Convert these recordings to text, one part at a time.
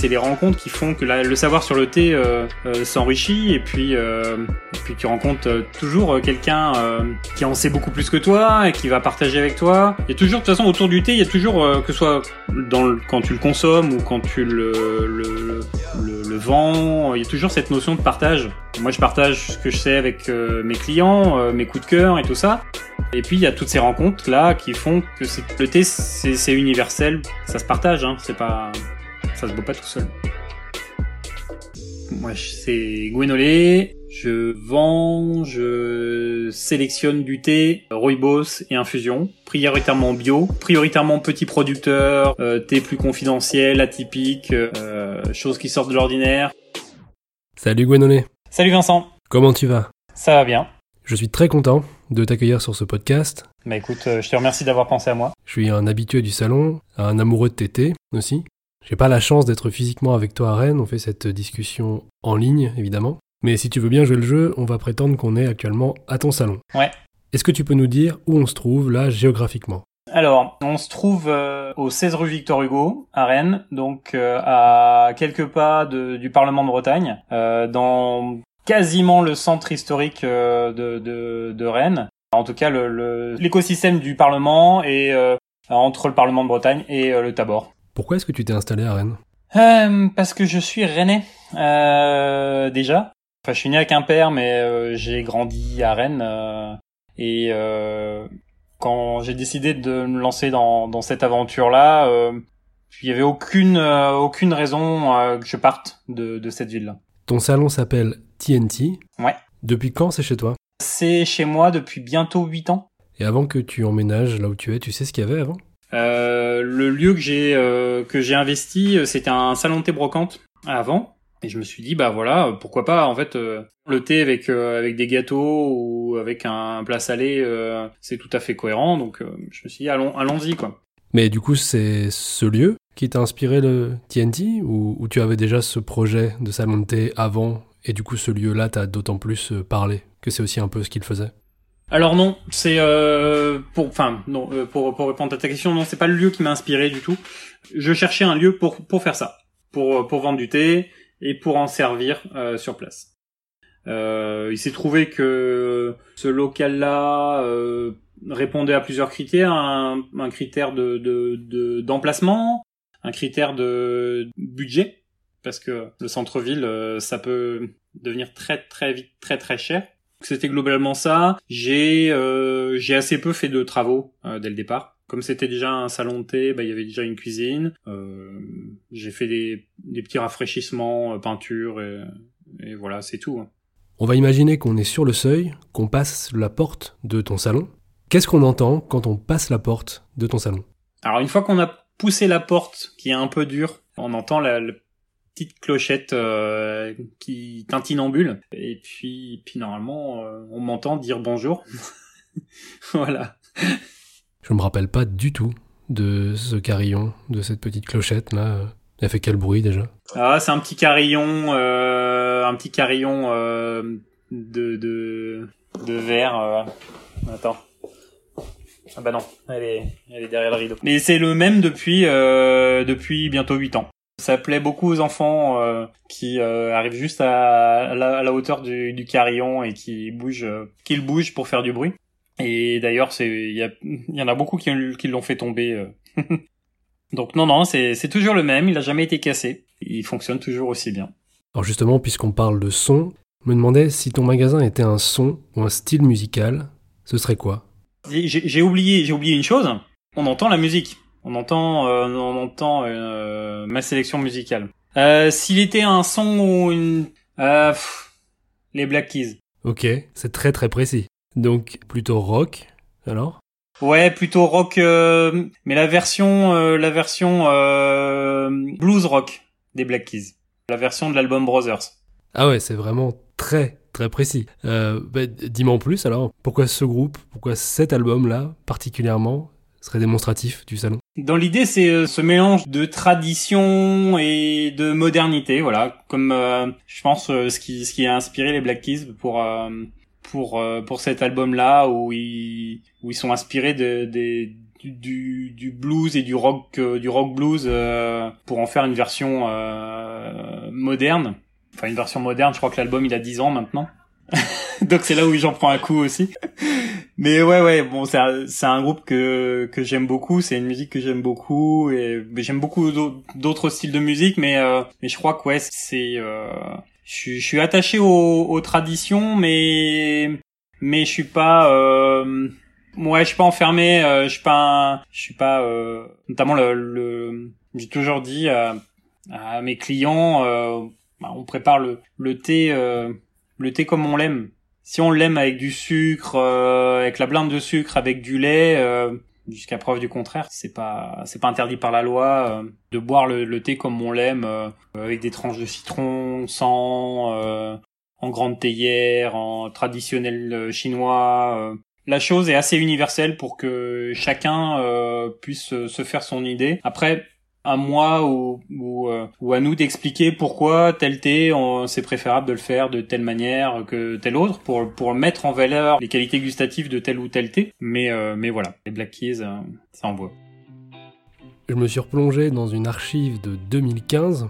c'est les rencontres qui font que la- le savoir sur le thé euh, euh, s'enrichit et puis euh, puis tu rencontres toujours quelqu'un qui en sait beaucoup plus que toi et qui va partager avec toi. Il y a toujours de toute façon autour du thé, il y a toujours que ce soit quand tu le consommes ou quand tu le le, le, vends, il y a toujours cette notion de partage. Moi, je partage ce que je sais avec mes clients, mes coups de cœur et tout ça. Et puis il y a toutes ces rencontres là qui font que le thé c'est universel, ça se partage, hein, c'est pas ça se boit pas tout seul. Moi c'est Gwenolé, je vends, je sélectionne du thé, rooibos et infusion, prioritairement bio, prioritairement petits producteurs, euh, thé plus confidentiel, atypique, euh, choses qui sortent de l'ordinaire. Salut Gwenolé, Salut Vincent, comment tu vas? Ça va bien Je suis très content de t'accueillir sur ce podcast. Bah écoute, euh, je te remercie d'avoir pensé à moi. Je suis un habitué du salon, un amoureux de TT aussi. J'ai pas la chance d'être physiquement avec toi à Rennes, on fait cette discussion en ligne évidemment. Mais si tu veux bien jouer le jeu, on va prétendre qu'on est actuellement à ton salon. Ouais. Est-ce que tu peux nous dire où on se trouve là géographiquement? Alors, on se trouve euh, au 16 rue Victor Hugo, à Rennes, donc euh, à quelques pas de- du Parlement de Bretagne, euh, dans quasiment le centre historique de, de, de Rennes. En tout cas, le- le- l'écosystème du Parlement et entre le Parlement de Bretagne et le Tabor. Pourquoi est-ce que tu t'es installé à Rennes? Euh, parce que je suis rennais euh, déjà. Enfin, je suis né à Quimper, mais euh, j'ai grandi à Rennes. et quand j'ai décidé de me lancer dans, dans cette aventure-là, il y avait aucune aucune raison que je parte de, de cette ville-là. Ton salon s'appelle TNT. Ouais. Depuis quand c'est chez toi? C'est chez moi depuis bientôt 8 ans. Et avant que tu emménages là où tu es, tu sais ce qu'il y avait avant? Euh, le lieu que j'ai euh, que j'ai investi, euh, c'était un salon de thé brocante avant. Et je me suis dit bah voilà, pourquoi pas en fait euh, le thé avec avec des gâteaux ou avec un plat salé, c'est tout à fait cohérent. Donc je me suis dit allons allons-y quoi. Mais du coup, c'est ce lieu qui t'a inspiré le TNT ou, ou tu avais déjà ce projet de salon de thé avant et du coup ce lieu-là t'a d'autant plus parlé que c'est aussi un peu ce qu'il faisait? Alors non, c'est euh, pour enfin non euh, pour pour répondre à ta question, non c'est pas le lieu qui m'a inspiré du tout. Je cherchais un lieu pour pour faire ça, pour pour vendre du thé et pour en servir euh, sur place. Euh, il s'est trouvé que ce local-là euh, répondait à plusieurs critères, un, un critère de de- de- d'emplacement, un critère de budget, parce que le centre-ville, euh, ça peut devenir très très vite très très cher. C'était globalement ça. J'ai euh, j'ai assez peu fait de travaux euh, dès le départ. Comme c'était déjà un salon de thé, bah, il y avait déjà une cuisine. Euh, j'ai fait des, des petits rafraîchissements, peinture et, et voilà, c'est tout. hein. On va imaginer qu'on est sur le seuil, qu'on passe la porte de ton salon. Qu'est-ce qu'on entend quand on passe la porte de ton salon? Alors une fois qu'on a poussé la porte, qui est un peu dure, on entend la, la petite clochette euh, qui tintinambule. Et puis, puis normalement, euh, on m'entend dire bonjour. voilà. Je me rappelle pas du tout de ce carillon, de cette petite clochette là. Elle fait quel bruit déjà? Ah, c'est un petit carillon, euh, un petit carillon de, de de verre. Attends. Ah bah non, elle est, elle est derrière le rideau. Mais c'est le même depuis euh, depuis bientôt 8 ans. Ça plaît beaucoup aux enfants euh, qui euh, arrivent juste à, la, à la hauteur du, du carillon et qui bougent, euh, qu'ils bougent pour faire du bruit. Et d'ailleurs, c'est il y, a- il y en a beaucoup qui, qui l'ont fait tomber. Donc non, non, c'est toujours le même. Il a jamais été cassé. Il fonctionne toujours aussi bien. Alors justement, puisqu'on parle de son, je me demandais si ton magasin était un son ou un style musical, ce serait quoi? J'ai j'ai oublié, j'ai oublié une chose. On entend la musique. On entend, euh, on entend euh, ma sélection musicale. Euh, S'il était un son ou une, pff, les Black Keys. Ok, c'est très très précis. Donc plutôt rock, alors? Ouais, plutôt rock, mais la version, la version blues rock des Black Keys. La version de l'album Brothers. Ah ouais, c'est vraiment très très précis. Euh, bah, Dis-moi en plus alors, pourquoi ce groupe, pourquoi cet album-là particulièrement? Serait démonstratif du salon Dans l'idée, c'est euh, ce mélange de tradition et de modernité, voilà, comme euh, je pense euh, ce qui ce qui a inspiré les Black Keys pour euh, pour euh, pour cet album-là où ils où ils sont inspirés de des du, du, blues et du rock du rock blues pour en faire une version moderne. Enfin une version moderne, je crois que l'album il a 10 ans maintenant. Donc c'est là où j'en prends un coup aussi. Mais ouais ouais, bon c'est un, un groupe que que j'aime beaucoup, c'est une musique que j'aime beaucoup et j'aime beaucoup d'autres styles de musique mais euh, mais je crois que ouais, c'est euh, je, je suis attaché aux, aux, traditions mais mais je suis pas euh, ouais, je suis pas enfermé, euh, je suis pas je suis pas euh, notamment le, le j'ai toujours dit à, à mes clients bah, on prépare le le thé le thé comme on l'aime. Si on l'aime avec du sucre, euh, avec la blinde de sucre, avec du lait, euh, jusqu'à preuve du contraire, c'est pas c'est pas interdit par la loi euh, de boire le, thé comme on l'aime, avec des tranches de citron, sans en grande théière, en traditionnel chinois. La chose est assez universelle pour que chacun puisse se faire son idée. Après, à moi ou, euh, ou à nous d'expliquer pourquoi tel thé, c'est préférable de le faire de telle manière que tel autre pour, pour mettre en valeur les qualités gustatives de tel ou tel thé. Mais, euh, mais voilà, les Black Keys, euh, ça envoie. Je me suis replongé dans une archive de 2015,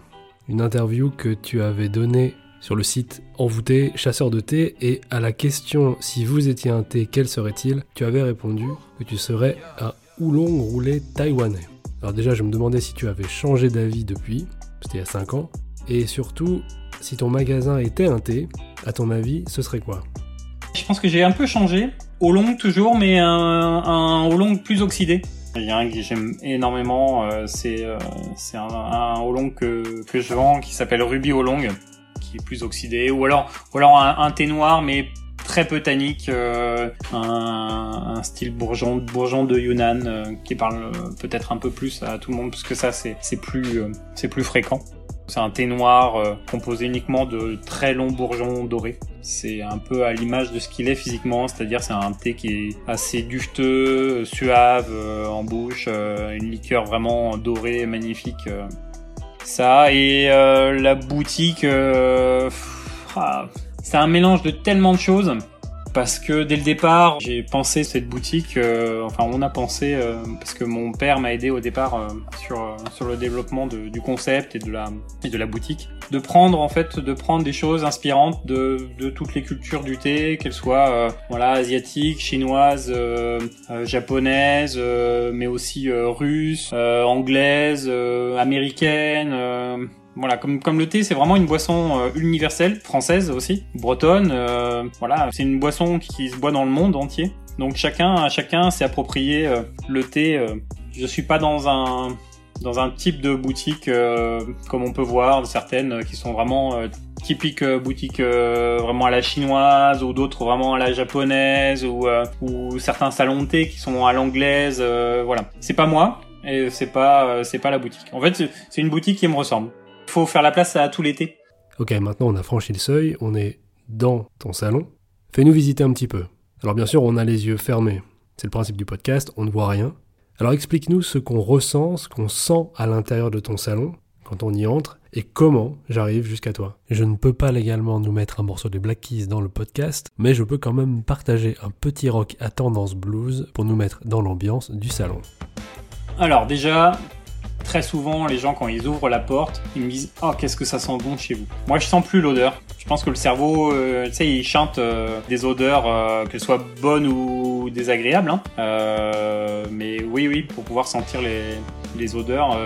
une interview que tu avais donnée sur le site envoûté chasseur de thé et à la question si vous étiez un thé, quel serait-il? Tu avais répondu que tu serais un oolong roulé taïwanais. Alors déjà, je me demandais si tu avais changé d'avis depuis, c'était il y a 5 ans, et surtout, si ton magasin était un thé, à ton avis, ce serait quoi? Je pense que j'ai un peu changé, au long toujours, mais un, un au long plus oxydé. Il y a un que j'aime énormément, euh, c'est euh, c'est un, un que, que je vends qui s'appelle Ruby Long, qui est plus oxydé, ou alors ou alors un, un thé noir mais très peu tannique, euh, un, un, style bourgeon, bourgeon de Yunnan euh, qui parle euh, peut-être un peu plus à tout le monde parce que ça c'est plus c'est plus fréquent. C'est un thé noir composé uniquement de très longs bourgeons dorés. C'est un peu à l'image de ce qu'il est physiquement, c'est-à-dire c'est un thé qui est assez dufteux, suave en bouche, une liqueur vraiment dorée, magnifique. ça et la boutique. Ah, c'est un mélange de tellement de choses parce que dès le départ, j'ai pensé cette boutique, euh, enfin on a pensé, euh, parce que mon père m'a aidé au départ euh, sur sur le développement de, du concept et de la et de la boutique, de prendre en fait, de prendre des choses inspirantes de, de toutes les cultures du thé, qu'elles soient voilà asiatiques, chinoises, japonaises, mais aussi russes, anglaises, américaines voilà, comme, comme le thé, c'est vraiment une boisson euh, universelle, française aussi, bretonne. Euh, voilà, c'est une boisson qui, se boit dans le monde entier. Donc chacun, chacun s'est approprié euh, le thé. je suis pas dans un dans un type de boutique comme on peut voir certaines qui sont vraiment typiques boutiques vraiment à la chinoise ou d'autres vraiment à la japonaise ou, ou certains salons de thé qui sont à l'anglaise. voilà, c'est pas moi et c'est pas c'est pas la boutique. En fait, c'est une boutique qui me ressemble faut faire la place à tout l'été. Ok, maintenant on a franchi le seuil, on est dans ton salon. Fais-nous visiter un petit peu. Alors bien sûr, on a les yeux fermés. C'est le principe du podcast, on ne voit rien. Alors explique-nous ce qu'on ressent, ce qu'on sent à l'intérieur de ton salon quand on y entre et comment j'arrive jusqu'à toi. Je ne peux pas légalement nous mettre un morceau de Black Keys dans le podcast, mais je peux quand même partager un petit rock à tendance blues pour nous mettre dans l'ambiance du salon. Alors déjà, très souvent, les gens, quand ils ouvrent la porte, ils me disent Oh, qu'est-ce que ça sent bon chez vous? Moi, je sens plus l'odeur. Je pense que le cerveau, euh, tu sais, il chante euh, des odeurs, euh, qu'elles soient bonnes ou désagréables. Hein. mais oui, oui, pour pouvoir sentir les, les odeurs,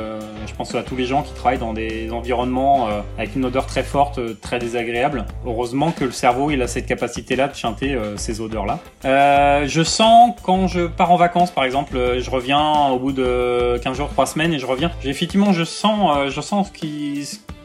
je pense à tous les gens qui travaillent dans des environnements avec une odeur très forte, très désagréable. Heureusement que le cerveau, il a cette capacité-là de chanter ces odeurs-là. je sens quand je pars en vacances, par exemple, je reviens au bout de 15 jours, 3 semaines et je reviens. Effectivement, je sens, je sens ce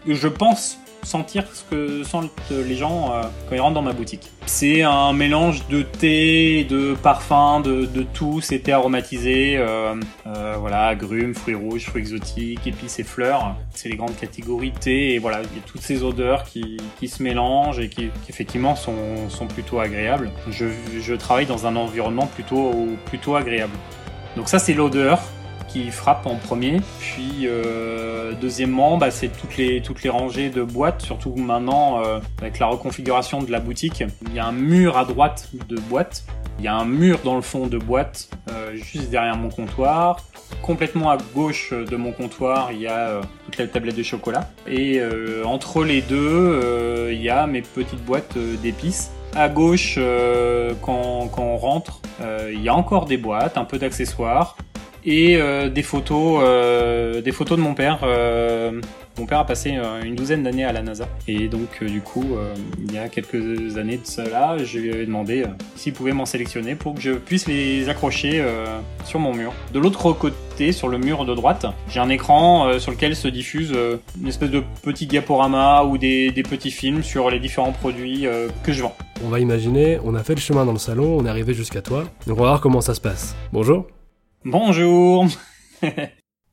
je pense sentir ce que sentent les gens euh, quand ils rentrent dans ma boutique. C'est un mélange de thé, de parfum, de, tout, c'est thé aromatisé, euh, euh, voilà, agrumes, fruits rouges, fruits exotiques, épices et fleurs. C'est les grandes catégories de thé et voilà, il y a toutes ces odeurs qui, se mélangent et qui, effectivement sont, sont, plutôt agréables. Je, je travaille dans un environnement plutôt, plutôt agréable. Donc ça c'est l'odeur qui frappe en premier. Puis euh, deuxièmement, bah, c'est toutes les, toutes les rangées de boîtes, surtout maintenant euh, avec la reconfiguration de la boutique. Il y a un mur à droite de boîtes Il y a un mur dans le fond de boîte, euh, juste derrière mon comptoir. Complètement à gauche de mon comptoir, il y a toute la tablette de chocolat. Et entre les deux, il y a mes petites boîtes d'épices. À gauche, quand, quand on rentre, il y a encore des boîtes, un peu d'accessoires et euh, des photos, euh, des photos de mon père. Euh, mon père a passé une douzaine d'années à la NASA et donc du coup, il y a quelques années de cela, je lui avais demandé s'il pouvait m'en sélectionner pour que je puisse les accrocher sur mon mur. De l'autre côté, sur le mur de droite, j'ai un écran sur lequel se diffuse une espèce de petit diaporama ou des, des petits films sur les différents produits que je vends. On va imaginer, on a fait le chemin dans le salon, on est arrivé jusqu'à toi, donc on va voir comment ça se passe. Bonjour Bonjour Donc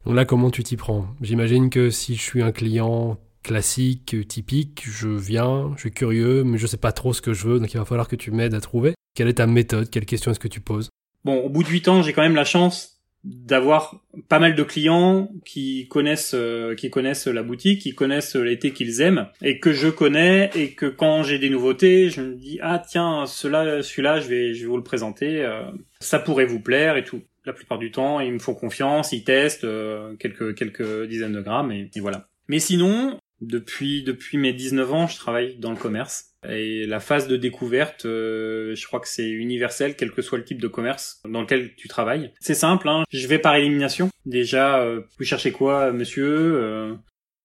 là, comment tu t'y prends? J'imagine que si je suis un client classique, typique, je viens, je suis curieux, mais je sais pas trop ce que je veux, donc il va falloir que tu m'aides à trouver. Quelle est ta méthode? Quelles questions est-ce que tu poses? Bon, au bout de 8 ans, j'ai quand même la chance d'avoir pas mal de clients qui connaissent euh, qui connaissent la boutique, qui connaissent l'été qu'ils aiment et que je connais et que quand j'ai des nouveautés, je me dis ah tiens, cela celui-là, je vais je vais vous le présenter, euh, ça pourrait vous plaire et tout. La plupart du temps, ils me font confiance, ils testent euh, quelques quelques dizaines de grammes et, voilà. Mais sinon, depuis depuis mes 19 ans, je travaille dans le commerce et la phase de découverte, euh, je crois que c'est universel, quel que soit le type de commerce dans lequel tu travailles. C'est simple, hein. je vais par élimination. Déjà, euh, vous cherchez quoi, monsieur Euh,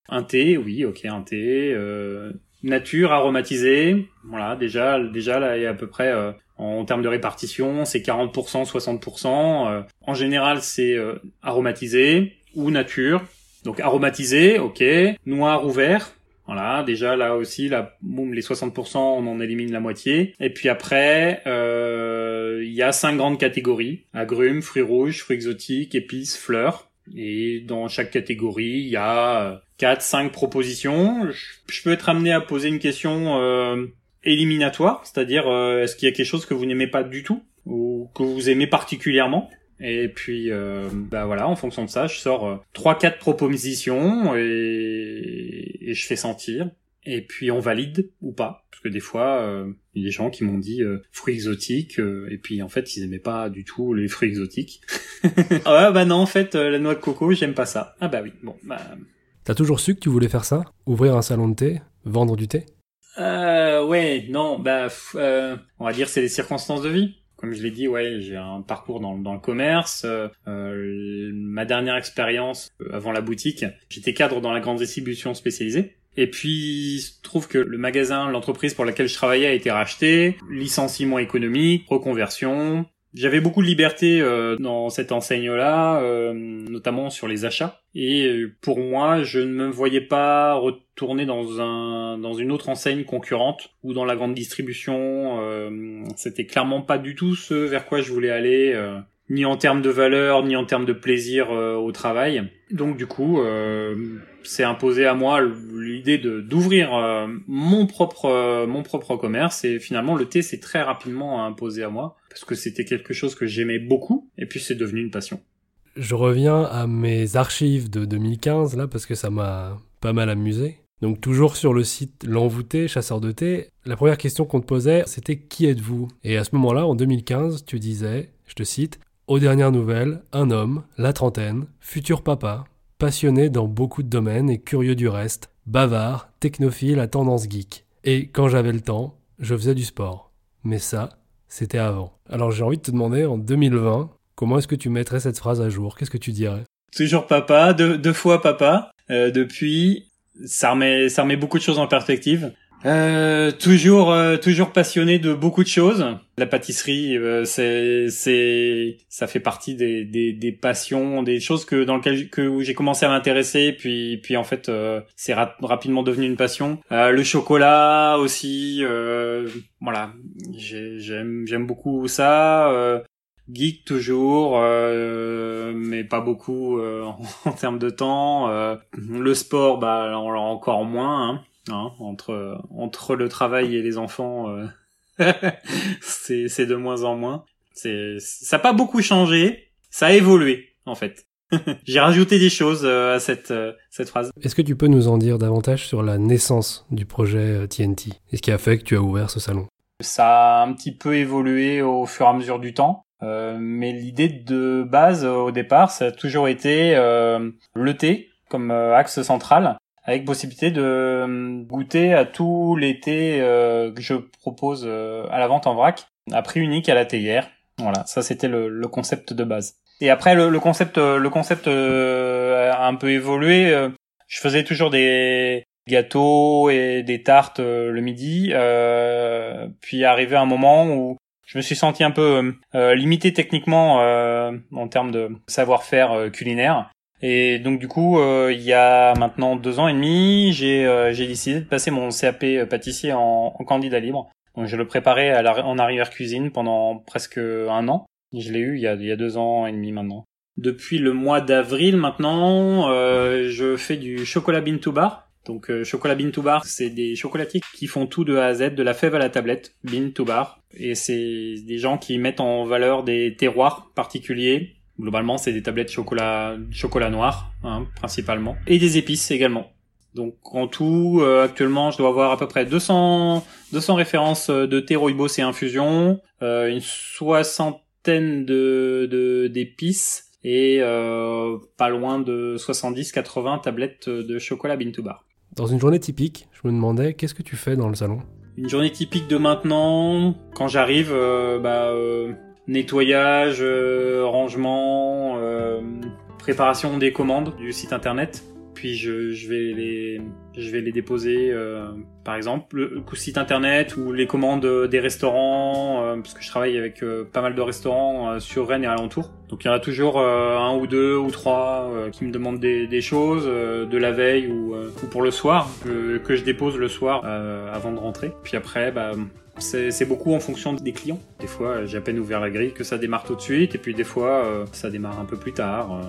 Un thé, oui, ok, un thé. Nature, aromatisée, voilà. Déjà, déjà là, il y a à peu près euh, en termes de répartition, c'est 40%, 60%. Euh, en général, c'est euh, aromatisé ou nature. Donc aromatisé, ok. Noir ou vert, voilà, déjà là aussi, là, boum, les 60%, on en élimine la moitié. Et puis après, euh, il y a cinq grandes catégories agrumes, fruits rouges, fruits exotiques, épices, fleurs. Et dans chaque catégorie, il y a euh, quatre, cinq propositions. Je, peux être amené à poser une question euh, éliminatoire, c'est-à-dire euh, est-ce qu'il y a quelque chose que vous n'aimez pas du tout ou que vous aimez particulièrement? Et puis, euh, bah voilà, en fonction de ça, je sors euh, trois, quatre propositions et je fais sentir. Et puis on valide ou pas, parce que des fois, euh, il y a des gens qui m'ont dit euh, fruits exotiques, euh, et puis en fait, ils aimaient pas du tout les fruits exotiques. ah bah non, en fait, euh, la noix de coco, j'aime pas ça. Ah bah oui, bon, bah... T'as toujours su que tu voulais faire ça? Ouvrir un salon de thé? Vendre du thé? Euh, ouais, non, bah, euh, on va dire c'est les circonstances de vie. Comme je l'ai dit, ouais, j'ai un parcours dans, dans le commerce. Euh, euh, ma dernière expérience euh, avant la boutique, j'étais cadre dans la grande distribution spécialisée. Et puis, il se trouve que le magasin, l'entreprise pour laquelle je travaillais a été racheté, licenciement économique, reconversion. J'avais beaucoup de liberté euh, dans cette enseigne-là, euh, notamment sur les achats. Et euh, pour moi, je ne me voyais pas retourner dans un dans une autre enseigne concurrente ou dans la grande distribution. Euh, C'était clairement pas du tout ce vers quoi je voulais aller, euh, ni en termes de valeur, ni en termes de plaisir euh, au travail. Donc du coup, euh, c'est imposé à moi l'idée d'ouvrir euh, mon propre euh, mon propre commerce et finalement le thé s'est très rapidement imposé à moi parce que c'était quelque chose que j'aimais beaucoup et puis c'est devenu une passion. Je reviens à mes archives de 2015, là, parce que ça m'a pas mal amusé. Donc toujours sur le site L'Envoûté, chasseur de thé, la première question qu'on te posait, c'était qui êtes-vous? Et à ce moment-là, en 2015, tu disais, je te cite, aux dernières nouvelles, un homme, la trentaine, futur papa, passionné dans beaucoup de domaines et curieux du reste, bavard, technophile à tendance geek. Et quand j'avais le temps, je faisais du sport. Mais ça, c'était avant. Alors j'ai envie de te demander, en 2020, comment est-ce que tu mettrais cette phrase à jour? Qu'est-ce que tu dirais? Toujours papa, deux, fois papa. Euh, depuis, ça remet beaucoup de choses en perspective. Euh, toujours, euh, toujours passionné de beaucoup de choses. La pâtisserie, euh, c'est, c'est, ça fait partie des, des, des passions, des choses que dans lesquelles que où j'ai commencé à m'intéresser, puis, puis en fait, euh, c'est ra- rapidement devenu une passion. Euh, le chocolat aussi, euh, voilà, J'ai- j'aime, j'aime beaucoup ça. Geek toujours, mais pas beaucoup euh, en termes de temps. Le sport, bah encore moins. Hein, hein, entre entre le travail et les enfants, euh, c'est de moins en moins. Ça n'a pas beaucoup changé, ça a évolué en fait. J'ai rajouté des choses euh, à cette euh, cette phrase. Est-ce que tu peux nous en dire davantage sur la naissance du projet TNT Et ce qui a fait que tu as ouvert ce salon? Ça a un petit peu évolué au fur et à mesure du temps. mais l'idée de base au départ, ça a toujours été le thé comme axe central avec possibilité de euh, goûter à tous les thés euh, que je propose euh, à la vente en vrac, à prix unique à la théière. Voilà, ça c'était le, le, concept de base. Et après le, le concept, le concept a un peu évolué. je faisais toujours des gâteaux et des tartes le midi. puis arrivé un moment où je me suis senti un peu limité techniquement en termes de savoir-faire culinaire. Et donc du coup, euh, il y a maintenant deux ans et demi, j'ai euh, décidé de passer mon CAP euh, pâtissier en, candidat libre. Donc je le préparais en arrière cuisine pendant presque un an. Je l'ai eu il y, a, deux ans et demi maintenant. Depuis le mois d'avril maintenant, je fais du chocolat bean to bar. Donc chocolat bean to bar, c'est des chocolatiers qui font tout de A à Z, de la fève à la tablette, bean to bar. Et c'est des gens qui mettent en valeur des terroirs particuliers, Globalement, c'est des tablettes chocolat, chocolat noir, hein, principalement, et des épices également. Donc en tout, euh, actuellement, je dois avoir à peu près 200, 200 références euh, de thé rooibos et infusion, euh, une soixantaine de d'épices et euh, pas loin de 70-80 tablettes de chocolat bean to bar. Dans une journée typique, je me demandais qu'est-ce que tu fais dans le salon? Une journée typique de maintenant, quand j'arrive, bah nettoyage, euh, rangement, euh, préparation des commandes du site internet. Puis je, vais les déposer euh, par exemple le, site internet ou les commandes des restaurants parce que je travaille avec pas mal de restaurants sur Rennes et alentour. Donc il y en a toujours un ou deux ou trois qui me demandent des, choses de la veille ou, ou pour le soir que je dépose le soir avant de rentrer. Puis après bah c'est beaucoup en fonction des clients. Des fois, j'ai à peine ouvert la grille que ça démarre tout de suite, et puis des fois, euh, ça démarre un peu plus tard. Euh.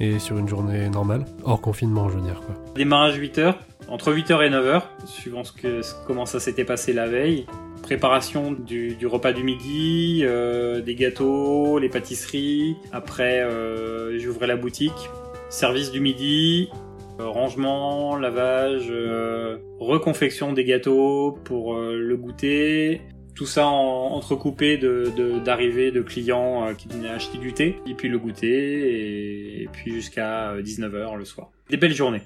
Et sur une journée normale Hors confinement, je veux dire quoi. Démarrage 8h, entre 8h et 9h, suivant ce que, comment ça s'était passé la veille. Préparation du, repas du midi, euh, des gâteaux, les pâtisseries. Après, j'ouvrais la boutique. Service du midi, rangement, lavage, euh, reconfection des gâteaux pour euh, le goûter, tout ça en, entrecoupé d'arrivées de, clients qui venaient acheter du thé, et puis le goûter, et, puis jusqu'à 19h le soir. Des belles journées.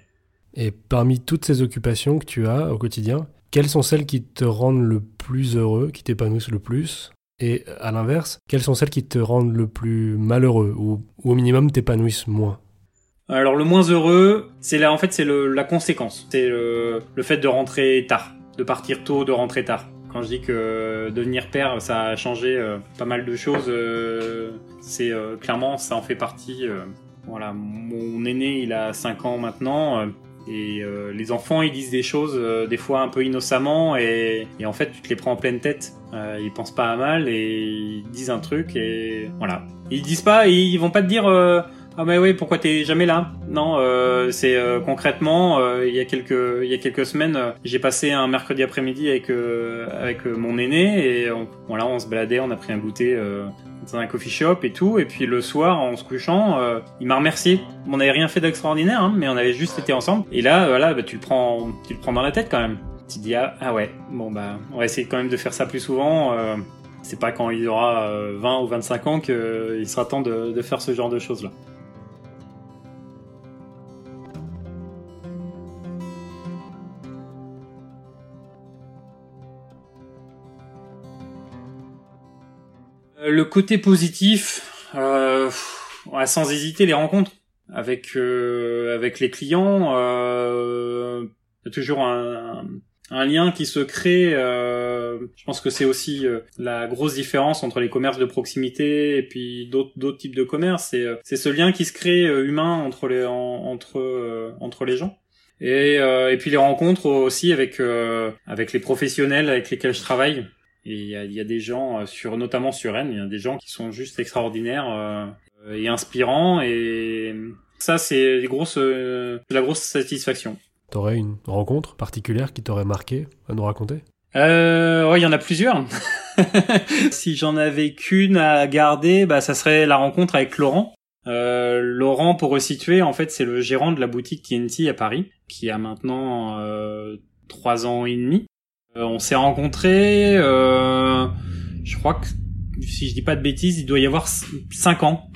Et parmi toutes ces occupations que tu as au quotidien, quelles sont celles qui te rendent le plus heureux, qui t'épanouissent le plus? Et à l'inverse, quelles sont celles qui te rendent le plus malheureux, ou au minimum t'épanouissent moins? Alors le moins heureux, c'est là en fait c'est la conséquence, c'est le, fait de rentrer tard, de partir tôt, de rentrer tard. Quand je dis que devenir père, ça a changé euh, pas mal de choses, euh, c'est euh, clairement ça en fait partie. voilà, mon aîné il a 5 ans maintenant. Et les enfants, ils disent des choses des fois un peu innocemment et, et, en fait tu te les prends en pleine tête. ils pensent pas à mal et ils disent un truc et voilà. Ils disent pas, ils vont pas te dire ah mais oui, pourquoi t'es jamais là? Non, euh, c'est euh, concrètement euh, il y a quelques il y a quelques semaines, euh, j'ai passé un mercredi après-midi avec avec mon aîné et on, voilà, on se baladait, on a pris un goûter dans un coffee shop et tout, et puis le soir en se couchant, il m'a remercié. On n'avait rien fait d'extraordinaire, hein, mais on avait juste été ensemble. Et là, voilà, bah, tu le prends tu le prends dans la tête quand même. Tu dis ah, ah ouais, bon bah on va essayer quand même de faire ça plus souvent. c'est pas quand il aura 20 ou 25 ans qu'il sera temps de, de faire ce genre de choses là. Le côté positif, euh, sans hésiter, les rencontres avec euh, avec les clients, euh, y a toujours un, un, lien qui se crée. Euh, je pense que c'est aussi la grosse différence entre les commerces de proximité et puis d'autres d'autres types de commerces. C'est c'est ce lien qui se crée humain entre les entre entre les gens. Et, et puis les rencontres aussi avec avec les professionnels avec lesquels je travaille et il y a, y a, des gens, euh, sur, notamment sur Rennes, il y a des gens qui sont juste extraordinaires euh, et inspirants. Et ça, c'est euh, la grosse satisfaction. T'aurais une rencontre particulière qui t'aurait marqué à nous raconter? Euh, ouais, il y en a plusieurs. si j'en avais qu'une à garder, bah ça serait la rencontre avec Laurent. Euh, Laurent, pour resituer, en fait, c'est le gérant de la boutique TNT à Paris, qui a maintenant trois ans et demi. On s'est rencontrés, euh, je crois que si je dis pas de bêtises, il doit y avoir 5 ans.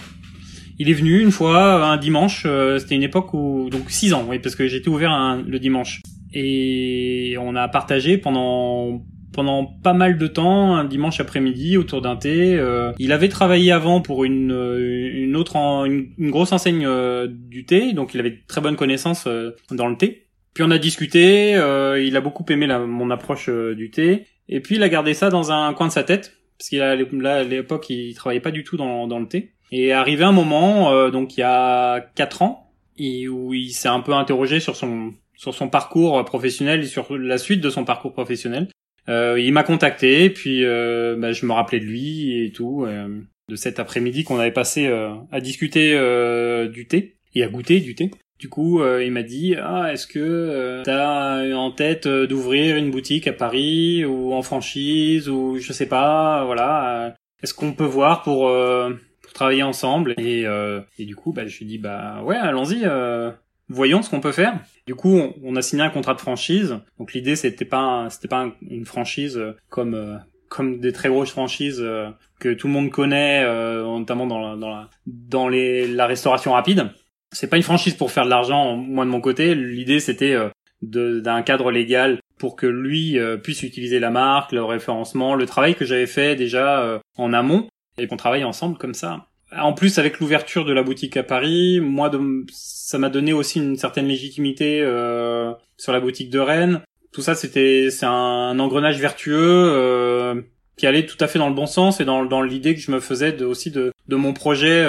Il est venu une fois un dimanche, euh, c'était une époque où donc 6 ans, oui, parce que j'étais ouvert le dimanche. Et on a partagé pendant pendant pas mal de temps, un dimanche après-midi autour d'un thé. Euh, il avait travaillé avant pour une, une autre une, grosse enseigne euh, du thé, donc il avait de très bonnes connaissances dans le thé. Puis on a discuté, il a beaucoup aimé mon approche du thé, et puis il a gardé ça dans un coin de sa tête parce qu'il là à l'époque il travaillait pas du tout dans, le thé. Et arrivé un moment, euh, donc il y a quatre ans, où il s'est un peu interrogé sur son parcours professionnel et sur la suite de son parcours professionnel. Euh, il m'a contacté, puis euh, bah, je me rappelais de lui et tout, euh, de cet après-midi qu'on avait passé euh, à discuter du thé et à goûter du thé. Du coup, euh, il m'a dit ah est-ce que euh, t'as en tête euh, d'ouvrir une boutique à Paris ou en franchise ou je sais pas voilà est-ce qu'on peut voir pour, pour travailler ensemble? Et, et du coup bah je lui dis bah ouais allons-y voyons ce qu'on peut faire. Du coup, on, a signé un contrat de franchise. Donc l'idée c'était pas c'était pas une franchise comme comme des très grosses franchises que tout le monde connaît, notamment dans la, dans la, dans les, la restauration rapide c'est pas une franchise pour faire de l'argent, moi de mon côté. L'idée c'était euh, d'un cadre légal pour que lui euh, puisse utiliser la marque, le référencement, le travail que j'avais fait déjà euh, en amont et qu'on travaille ensemble comme ça. En plus, avec l'ouverture de la boutique à Paris, moi, de, ça m'a donné aussi une certaine légitimité sur la boutique de Rennes. Tout ça, c'était, c'est un, engrenage vertueux qui allait tout à fait dans le bon sens et dans, dans l'idée que je me faisais de, aussi de, de mon projet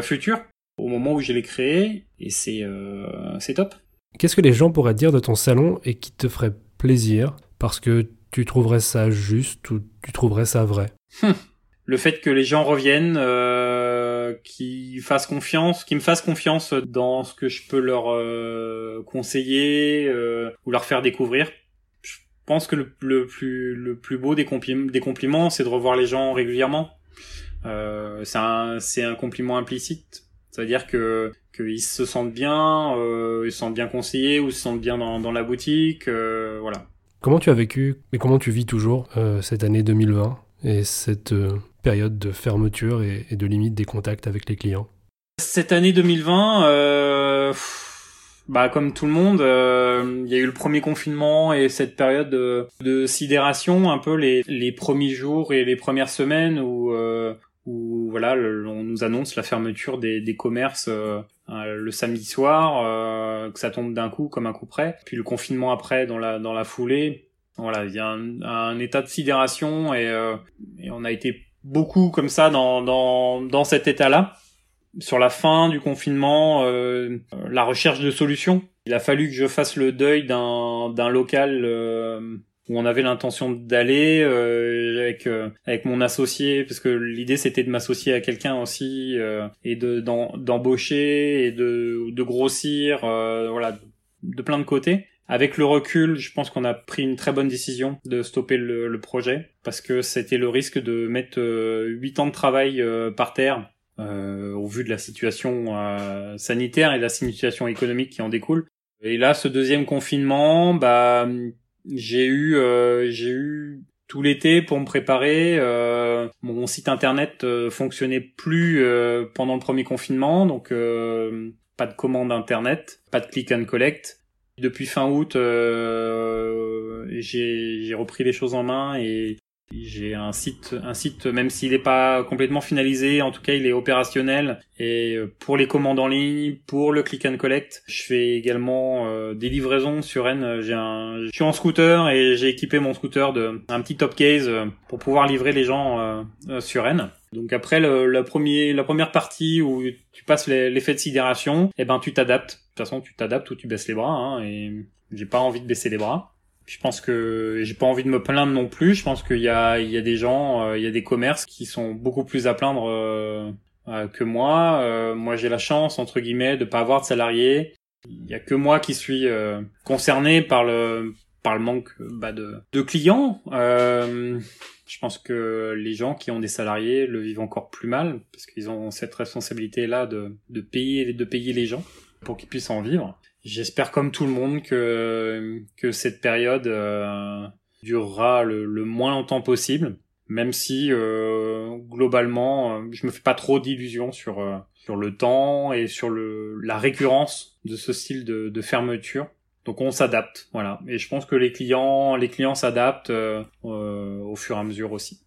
futur au moment où je l'ai créé et c'est euh, c'est top. Qu'est-ce que les gens pourraient dire de ton salon et qui te ferait plaisir parce que tu trouverais ça juste ou tu trouverais ça vrai? Hum. Le fait que les gens reviennent, euh, qui fassent confiance, qui me fassent confiance dans ce que je peux leur euh, conseiller euh, ou leur faire découvrir. Je pense que le, le plus le plus beau des, des compliments, c'est de revoir les gens régulièrement. C'est un c'est un compliment implicite c'est-à-dire que qu'ils se sentent bien, euh, ils se sentent bien conseillés ou se sentent bien dans, dans la boutique, euh, voilà. Comment tu as vécu et comment tu vis toujours euh, cette année 2020 et cette période de fermeture et, et, de limite des contacts avec les clients? Cette année 2020, euh, bah comme tout le monde, il y a eu le premier confinement et cette période de, de sidération, un peu les, les premiers jours et les premières semaines où où voilà, on nous annonce la fermeture des, des commerces euh, euh, le samedi soir, euh, que ça tombe d'un coup comme un coup près, puis le confinement après dans la dans la foulée. Voilà, il y a un, un état de sidération et, et, on a été beaucoup comme ça dans dans dans cet état-là. Sur la fin du confinement, la recherche de solutions. Il a fallu que je fasse le deuil d'un d'un local où on avait l'intention d'aller euh, avec euh, avec mon associé parce que l'idée c'était de m'associer à quelqu'un aussi euh, et de d'embaucher et de de grossir voilà de plein de côtés avec le recul, je pense qu'on a pris une très bonne décision de stopper le, le projet parce que c'était le risque de mettre huit ans de travail par terre au vu de la situation sanitaire et de la situation économique qui en découle. Et là, ce deuxième confinement, bah j'ai eu euh, j'ai eu tout l'été pour me préparer. Euh, mon site internet euh, fonctionnait plus euh, pendant le premier confinement, donc euh, pas de commande internet, pas de click and collect. Depuis fin août, j'ai repris les choses en main et j'ai un site, un site même s'il n'est pas complètement finalisé, en tout cas il est opérationnel. Et euh, pour les commandes en ligne, pour le click and collect, je fais également euh, des livraisons sur N. J'ai un, je suis en scooter et j'ai équipé mon scooter de un petit top case euh, pour pouvoir livrer les gens sur N. Donc après le, la, premier, la première partie où tu passes l'effet de sidération, eh ben tu t'adaptes. De toute façon tu t'adaptes ou tu baisses les bras. Hein, et j'ai pas envie de baisser les bras. Je pense que j'ai pas envie de me plaindre non plus. Je pense qu'il y a, il y a des gens, euh, il y a des commerces qui sont beaucoup plus à plaindre euh, euh, que moi. moi, j'ai la chance entre guillemets de pas avoir de salariés. Il y a que moi qui suis concerné par le par le manque bah, de, de clients. je pense que les gens qui ont des salariés le vivent encore plus mal parce qu'ils ont cette responsabilité là de, de payer de payer les gens pour qu'ils puissent en vivre. J'espère comme tout le monde que cette période euh, durera le, moins longtemps possible même si euh, globalement euh, je me fais pas trop d'illusions sur sur le temps et sur le la récurrence de ce style de, fermeture. Donc on s'adapte, voilà. Et je pense que les clients les clients s'adaptent au fur et à mesure aussi.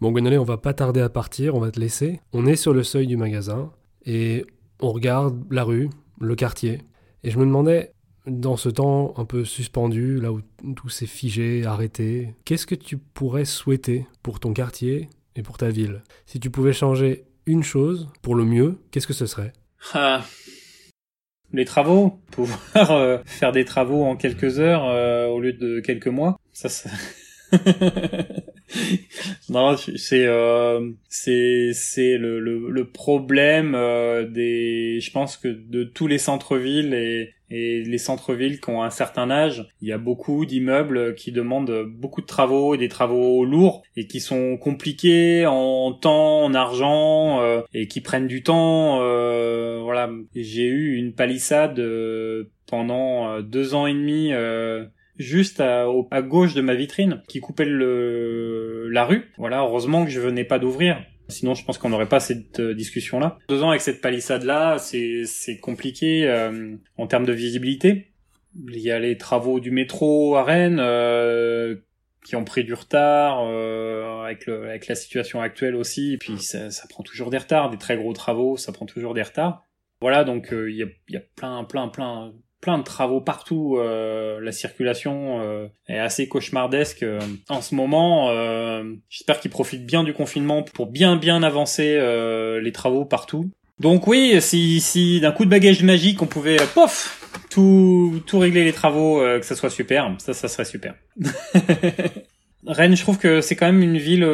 Bon Gwenolé, on va pas tarder à partir, on va te laisser. On est sur le seuil du magasin et on regarde la rue, le quartier. Et je me demandais, dans ce temps un peu suspendu, là où tout s'est figé, arrêté, qu'est-ce que tu pourrais souhaiter pour ton quartier et pour ta ville? Si tu pouvais changer une chose pour le mieux, qu'est-ce que ce serait? Ah, Les travaux, pouvoir euh, faire des travaux en quelques heures euh, au lieu de quelques mois, ça, ça... non, c'est euh, c'est c'est le, le, le problème euh, des, je pense que de tous les centres-villes et et les centres-villes qui ont un certain âge, il y a beaucoup d'immeubles qui demandent beaucoup de travaux et des travaux lourds et qui sont compliqués en temps, en argent euh, et qui prennent du temps. Euh, voilà, j'ai eu une palissade euh, pendant deux ans et demi juste à, à, gauche de ma vitrine qui coupait le, la rue. Voilà, heureusement que je venais pas d'ouvrir. Sinon, je pense qu'on n'aurait pas cette euh, discussion-là. Deux ans avec cette palissade-là, c'est compliqué euh, en termes de visibilité. Il y a les travaux du métro à Rennes euh, qui ont pris du retard avec, le, avec la situation actuelle aussi. Et puis ça, ça, prend toujours des retards, des très gros travaux, ça prend toujours des retards. Voilà, donc il y, a, y a plein, plein, plein plein de travaux partout. Euh, la circulation euh, est assez cauchemardesque euh, en ce moment. J'espère qu'ils profitent bien du confinement pour bien bien avancer les travaux partout. Donc oui, si, si d'un coup de bagage magique on pouvait, pof, tout, tout régler les travaux, que ça soit super, ça, ça serait super. Rennes, je trouve que c'est quand même une ville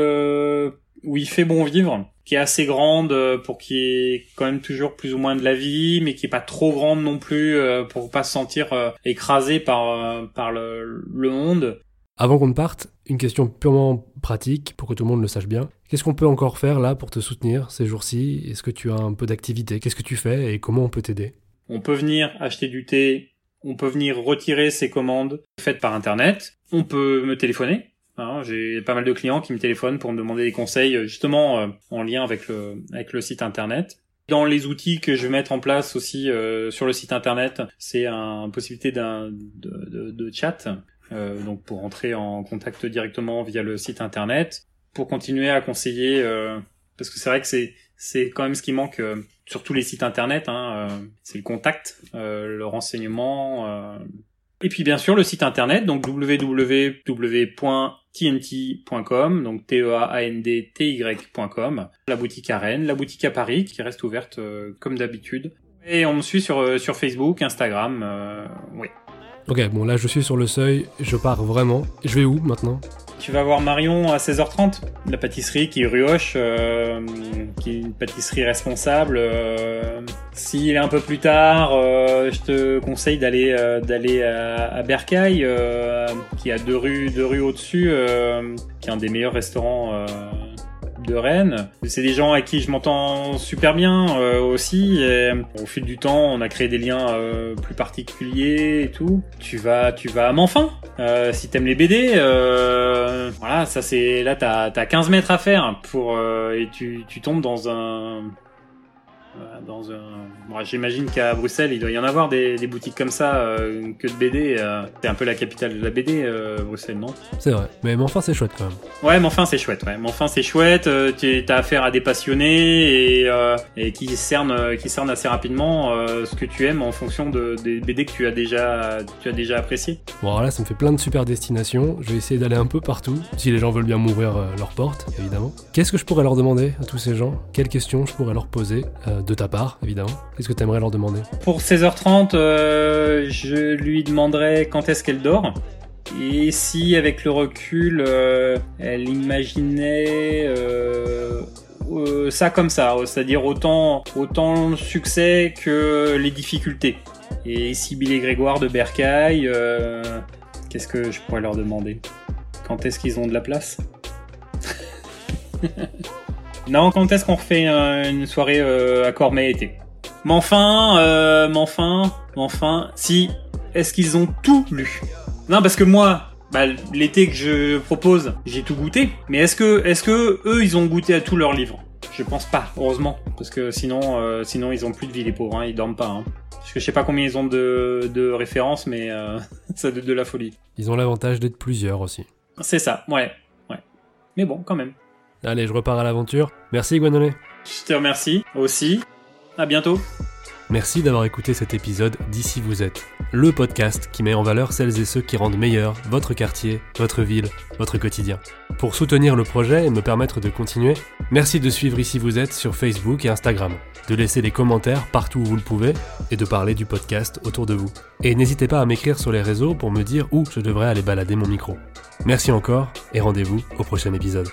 où il fait bon vivre, qui est assez grande euh, pour qu'il y ait quand même toujours plus ou moins de la vie, mais qui est pas trop grande non plus euh, pour pas se sentir euh, écrasé par par le, le monde. Avant qu'on ne parte, une question purement pratique pour que tout le monde le sache bien. Qu'est-ce qu'on peut encore faire là pour te soutenir ces jours-ci? Est-ce que tu as un peu d'activité? Qu'est-ce que tu fais et comment on peut t'aider? On peut venir acheter du thé, on peut venir retirer ses commandes faites par internet, on peut me téléphoner Hein, j'ai pas mal de clients qui me téléphonent pour me demander des conseils euh, justement euh, en lien avec le, avec le site internet. Dans les outils que je vais mettre en place aussi euh, sur le site internet, c'est une possibilité d'un de, de, chat, donc pour entrer en contact directement via le site internet, pour continuer à conseiller, parce que c'est vrai que c'est c'est quand même ce qui manque sur tous les sites internet, hein, c'est le contact, le renseignement. Et puis bien sûr le site internet, donc www tnt.com, donc T-E-A-N-D-T-Y.com, la boutique à Rennes, la boutique à Paris qui reste ouverte euh, comme d'habitude. Et on me suit sur, euh, sur Facebook, Instagram, euh, oui. Ok, bon là je suis sur le seuil, je pars vraiment. Je vais où maintenant? Tu vas voir Marion à 16h30, la pâtisserie qui est euh, qui est une pâtisserie responsable. Euh, S'il est un peu plus tard, euh, je te conseille d'aller d'aller à, à Bercail, qui a deux rues deux rues au-dessus, qui est un des meilleurs restaurants de Rennes. C'est des gens avec qui je m'entends super bien euh, aussi. Et au fil du temps, on a créé des liens euh, plus particuliers et tout. Tu vas, tu vas à Manfin. Euh, si t'aimes les BD, euh, voilà, ça c'est là t'as as 15 mètres à faire pour et tu, tu tombes dans un dans un... J'imagine qu'à Bruxelles, il doit y en avoir des, des boutiques comme ça, euh, que de BD. Euh, c'est un peu la capitale de la BD, euh, Bruxelles, non? C'est vrai. Mais, enfin, c'est chouette quand même. Ouais, mais enfin, c'est chouette. Ouais. Mais enfin, c'est chouette. Euh, tu as affaire à des passionnés et, et qui cernent, qui cernent assez rapidement ce que tu aimes en fonction de, des BD que tu as déjà, tu as déjà apprécié. Bon, alors là, ça me fait plein de super destinations. Je vais essayer d'aller un peu partout, si les gens veulent bien m'ouvrir leurs portes, évidemment. Qu'est-ce que je pourrais leur demander à tous ces gens? Quelles questions je pourrais leur poser de ta part, évidemment. Qu'est-ce que tu aimerais leur demander? Pour 16h30, euh, je lui demanderais quand est-ce qu'elle dort. Et si, avec le recul, euh, elle imaginait euh, ça comme ça, c'est-à-dire autant, autant le succès que les difficultés. Et Sibyl et Grégoire de Bercail, qu'est-ce que je pourrais leur demander? Quand est-ce qu'ils ont de la place? Non, quand est-ce qu'on refait une soirée euh, à Cormet été? Mais enfin, euh, mais enfin, mais enfin, si, est-ce qu'ils ont tout lu? Non, parce que moi, bah, l'été que je propose, j'ai tout goûté. Mais est-ce que, est-ce que eux, ils ont goûté à tous leurs livres? Je pense pas, heureusement, parce que sinon, euh, sinon ils ont plus de vie les pauvres, hein, ils dorment pas. Hein. Parce que je sais pas combien ils ont de, de références, mais euh, ça de, de la folie. Ils ont l'avantage d'être plusieurs aussi. C'est ça, ouais, ouais. Mais bon, quand même. Allez, je repars à l'aventure. Merci Guanolé. Je te remercie aussi. À bientôt. Merci d'avoir écouté cet épisode d'Ici vous êtes, le podcast qui met en valeur celles et ceux qui rendent meilleur votre quartier, votre ville, votre quotidien. Pour soutenir le projet et me permettre de continuer, merci de suivre Ici vous êtes sur Facebook et Instagram, de laisser des commentaires partout où vous le pouvez et de parler du podcast autour de vous. Et n'hésitez pas à m'écrire sur les réseaux pour me dire où je devrais aller balader mon micro. Merci encore et rendez-vous au prochain épisode.